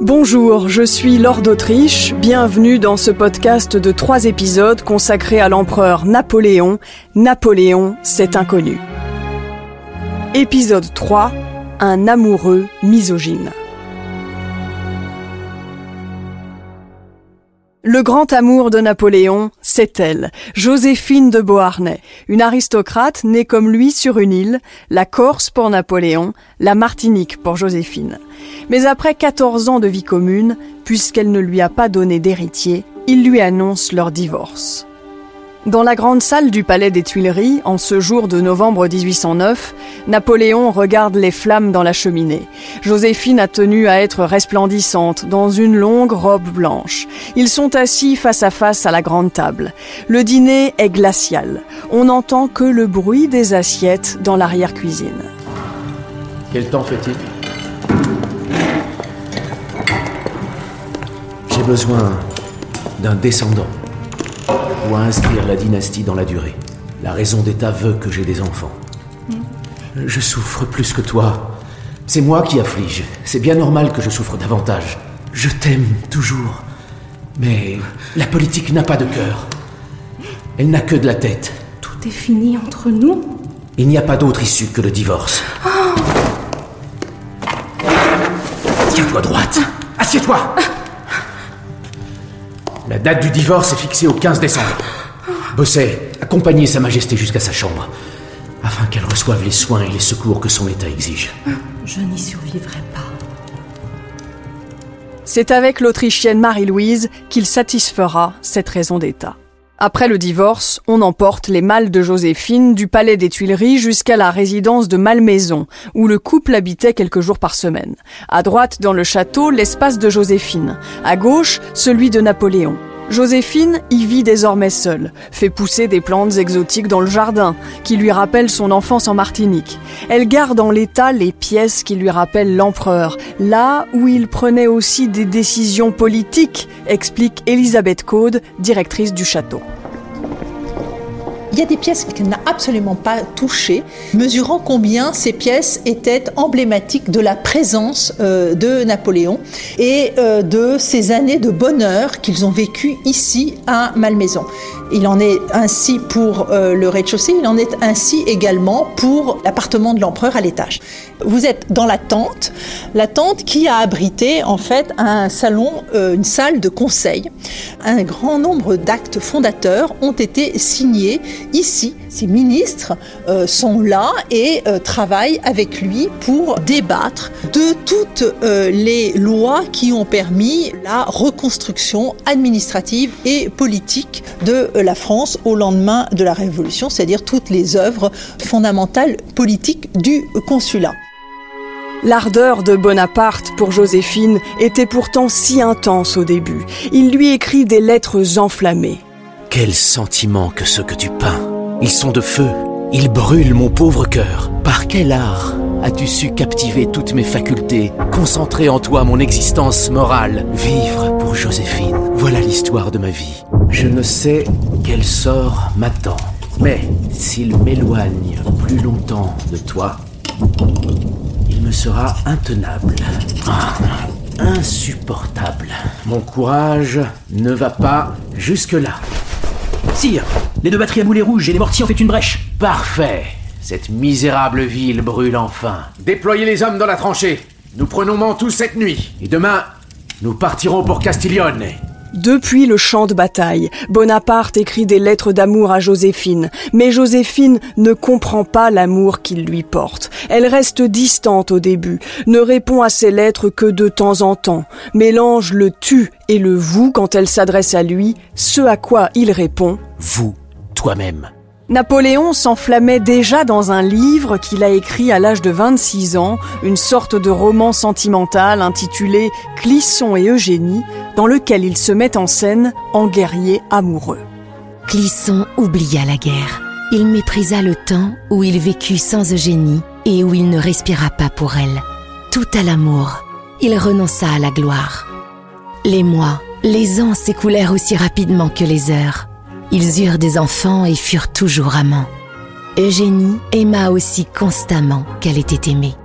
Bonjour, je suis Laure d'Autriche. Bienvenue dans ce podcast de trois épisodes consacrés à l'empereur Napoléon. Napoléon, c'est inconnu. Épisode 3 Un amoureux misogyne. Le grand amour de Napoléon, c'est elle, Joséphine de Beauharnais, une aristocrate née comme lui sur une île, la Corse pour Napoléon, la Martinique pour Joséphine. Mais après 14 ans de vie commune, puisqu'elle ne lui a pas donné d'héritier, il lui annonce leur divorce. Dans la grande salle du palais des Tuileries, en ce jour de novembre 1809, Napoléon regarde les flammes dans la cheminée. Joséphine a tenu à être resplendissante dans une longue robe blanche. Ils sont assis face à face à la grande table. Le dîner est glacial. On n'entend que le bruit des assiettes dans l'arrière-cuisine. Quel temps fait-il? J'ai besoin d'un descendant pour inscrire la dynastie dans la durée. La raison d'État veut que j'ai des enfants. Je souffre plus que toi. C'est moi qui afflige. C'est bien normal que je souffre davantage. Je t'aime toujours. Mais la politique n'a pas de cœur. Elle n'a que de la tête. Tout est fini entre nous Il n'y a pas d'autre issue que le divorce. Tiens-toi droite. Assieds-toi. La date du divorce est fixée au 15 décembre. Bosset, accompagnez Sa Majesté jusqu'à sa chambre, afin qu'elle reçoive les soins et les secours que son état exige. Je n'y survivrai pas. C'est avec l'Autrichienne Marie-Louise qu'il satisfera cette raison d'État. Après le divorce, on emporte les mâles de Joséphine du palais des Tuileries jusqu'à la résidence de Malmaison, où le couple habitait quelques jours par semaine. À droite, dans le château, l'espace de Joséphine. À gauche, celui de Napoléon. Joséphine y vit désormais seule, fait pousser des plantes exotiques dans le jardin, qui lui rappellent son enfance en Martinique. Elle garde en l'état les pièces qui lui rappellent l'empereur, là où il prenait aussi des décisions politiques, explique Elisabeth Code, directrice du château. Il y a des pièces qu'elle n'a absolument pas touchées, mesurant combien ces pièces étaient emblématiques de la présence euh, de Napoléon et euh, de ces années de bonheur qu'ils ont vécues ici à Malmaison. Il en est ainsi pour euh, le rez-de-chaussée, il en est ainsi également pour l'appartement de l'empereur à l'étage. Vous êtes dans la tente, la tente qui a abrité en fait un salon, une salle de conseil. Un grand nombre d'actes fondateurs ont été signés ici. Ces ministres euh, sont là et euh, travaillent avec lui pour débattre de toutes euh, les lois qui ont permis la reconstruction administrative et politique de la France au lendemain de la Révolution, c'est-à-dire toutes les œuvres fondamentales politiques du consulat. L'ardeur de Bonaparte pour Joséphine était pourtant si intense au début. Il lui écrit des lettres enflammées. Quels sentiments que ceux que tu peins. Ils sont de feu. Ils brûlent mon pauvre cœur. Par quel art as-tu su captiver toutes mes facultés, concentrer en toi mon existence morale, vivre pour Joséphine? Voilà l'histoire de ma vie. Je ne sais quel sort m'attend. Mais s'il m'éloigne plus longtemps de toi, il me sera intenable. Ah, insupportable. Mon courage ne va pas jusque-là. Les deux batteries à boulet rouges et les mortiers ont fait une brèche. Parfait. Cette misérable ville brûle enfin. Déployez les hommes dans la tranchée. Nous prenons Mantoue cette nuit. Et demain, nous partirons pour Castiglione. Depuis le champ de bataille, Bonaparte écrit des lettres d'amour à Joséphine, mais Joséphine ne comprend pas l'amour qu'il lui porte. Elle reste distante au début, ne répond à ses lettres que de temps en temps, mélange le tu et le vous quand elle s'adresse à lui, ce à quoi il répond Vous, toi-même. Napoléon s'enflammait déjà dans un livre qu'il a écrit à l'âge de 26 ans, une sorte de roman sentimental intitulé Clisson et Eugénie, dans lequel il se met en scène en guerrier amoureux. Clisson oublia la guerre. Il méprisa le temps où il vécut sans Eugénie et où il ne respira pas pour elle. Tout à l'amour, il renonça à la gloire. Les mois, les ans s'écoulèrent aussi rapidement que les heures. Ils eurent des enfants et furent toujours amants. Eugénie aima aussi constamment qu'elle était aimée.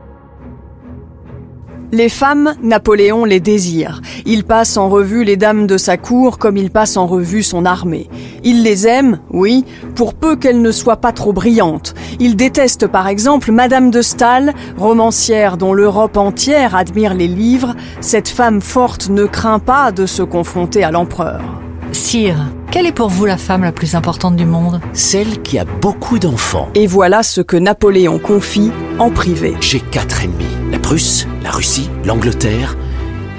Les femmes, Napoléon les désire. Il passe en revue les dames de sa cour comme il passe en revue son armée. Il les aime, oui, pour peu qu'elles ne soient pas trop brillantes. Il déteste par exemple Madame de Staël, romancière dont l'Europe entière admire les livres. Cette femme forte ne craint pas de se confronter à l'empereur. Sire, quelle est pour vous la femme la plus importante du monde? Celle qui a beaucoup d'enfants. Et voilà ce que Napoléon confie en privé. J'ai quatre ennemis. Prusse, la Russie, l'Angleterre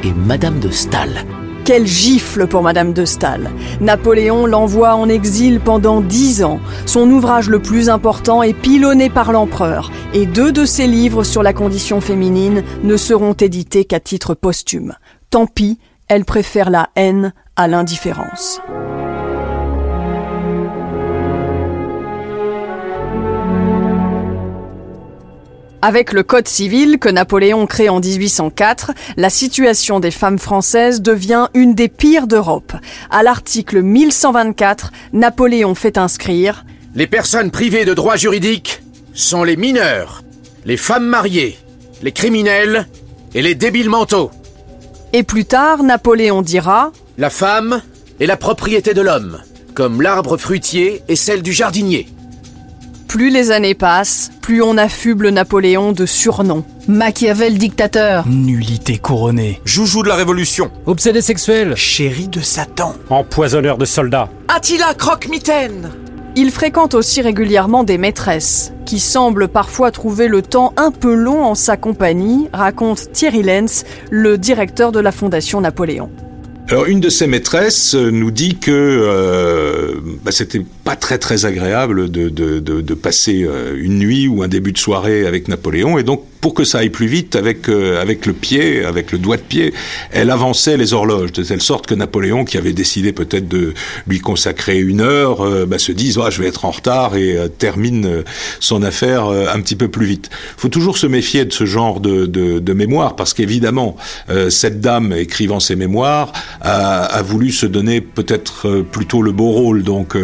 et Madame de Staël. Quelle gifle pour Madame de Staël. Napoléon l'envoie en exil pendant dix ans. Son ouvrage le plus important est pilonné par l'empereur. Et deux de ses livres sur la condition féminine ne seront édités qu'à titre posthume. Tant pis, elle préfère la haine à l'indifférence. Avec le Code civil que Napoléon crée en 1804, la situation des femmes françaises devient une des pires d'Europe. À l'article 1124, Napoléon fait inscrire Les personnes privées de droits juridiques sont les mineurs, les femmes mariées, les criminels et les débiles mentaux. Et plus tard, Napoléon dira La femme est la propriété de l'homme, comme l'arbre fruitier est celle du jardinier. Plus les années passent, plus on affuble Napoléon de surnoms. Machiavel dictateur. Nullité couronnée. Joujou de la Révolution. Obsédé sexuel. Chéri de Satan. Empoisonneur de soldats. Attila croque-mitaine Il fréquente aussi régulièrement des maîtresses, qui semblent parfois trouver le temps un peu long en sa compagnie, raconte Thierry Lenz, le directeur de la Fondation Napoléon. Alors une de ses maîtresses euh, nous dit que euh, bah, c'était pas très très agréable de, de, de, de passer euh, une nuit ou un début de soirée avec Napoléon. Et donc pour que ça aille plus vite avec euh, avec le pied, avec le doigt de pied, elle avançait les horloges de telle sorte que Napoléon, qui avait décidé peut-être de lui consacrer une heure, euh, bah, se dise ah, je vais être en retard et euh, termine euh, son affaire un petit peu plus vite. Il faut toujours se méfier de ce genre de, de, de mémoire parce qu'évidemment cette dame écrivant ses mémoires a, a voulu se donner peut-être plutôt le beau rôle, donc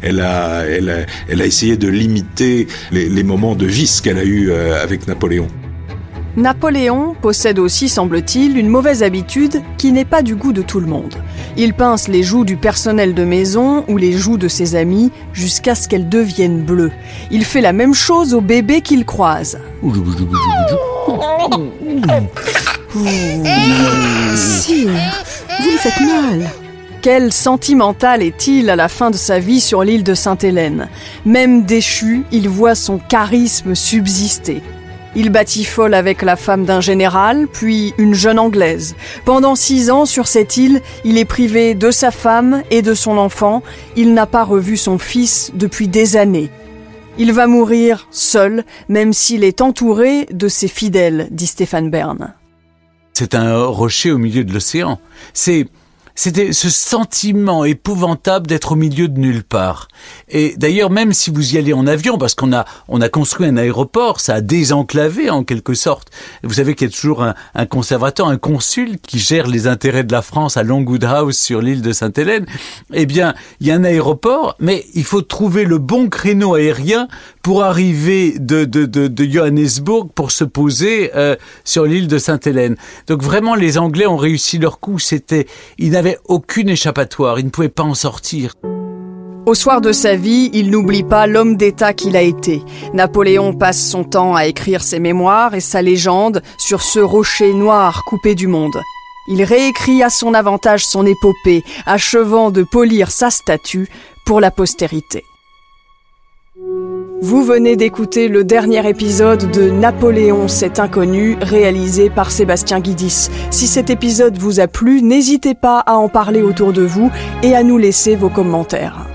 elle a elle a, elle a essayé de limiter les, les moments de vice qu'elle a eu avec Napoléon. Napoléon possède aussi, semble-t-il, une mauvaise habitude qui n'est pas du goût de tout le monde. Il pince les joues du personnel de maison ou les joues de ses amis jusqu'à ce qu'elles deviennent bleues. Il fait la même chose aux bébés qu'il croise. Sire, vous lui faites mal. Quel sentimental est-il à la fin de sa vie sur l'île de Sainte-Hélène? Même déchu, il voit son charisme subsister. Il batifole avec la femme d'un général, puis une jeune anglaise. Pendant six ans sur cette île, il est privé de sa femme et de son enfant. Il n'a pas revu son fils depuis des années. Il va mourir seul, même s'il est entouré de ses fidèles, dit Stéphane Bern. C'est un rocher au milieu de l'océan. C'est c'était ce sentiment épouvantable d'être au milieu de nulle part. Et d'ailleurs, même si vous y allez en avion, parce qu'on a, on a construit un aéroport, ça a désenclavé en quelque sorte. Vous savez qu'il y a toujours un, conservateur, un consul qui gère les intérêts de la France à Longwood House sur l'île de Sainte-Hélène. Eh bien, il y a un aéroport, mais il faut trouver le bon créneau aérien pour arriver de, de, de, de Johannesburg pour se poser euh, sur l'île de Sainte-Hélène. Donc vraiment, les Anglais ont réussi leur coup. C'était, n'avaient aucune échappatoire, ils ne pouvaient pas en sortir. Au soir de sa vie, il n'oublie pas l'homme d'État qu'il a été. Napoléon passe son temps à écrire ses mémoires et sa légende sur ce rocher noir coupé du monde. Il réécrit à son avantage son épopée, achevant de polir sa statue pour la postérité. Vous venez d'écouter le dernier épisode de Napoléon cet inconnu réalisé par Sébastien Guidis. Si cet épisode vous a plu, n'hésitez pas à en parler autour de vous et à nous laisser vos commentaires.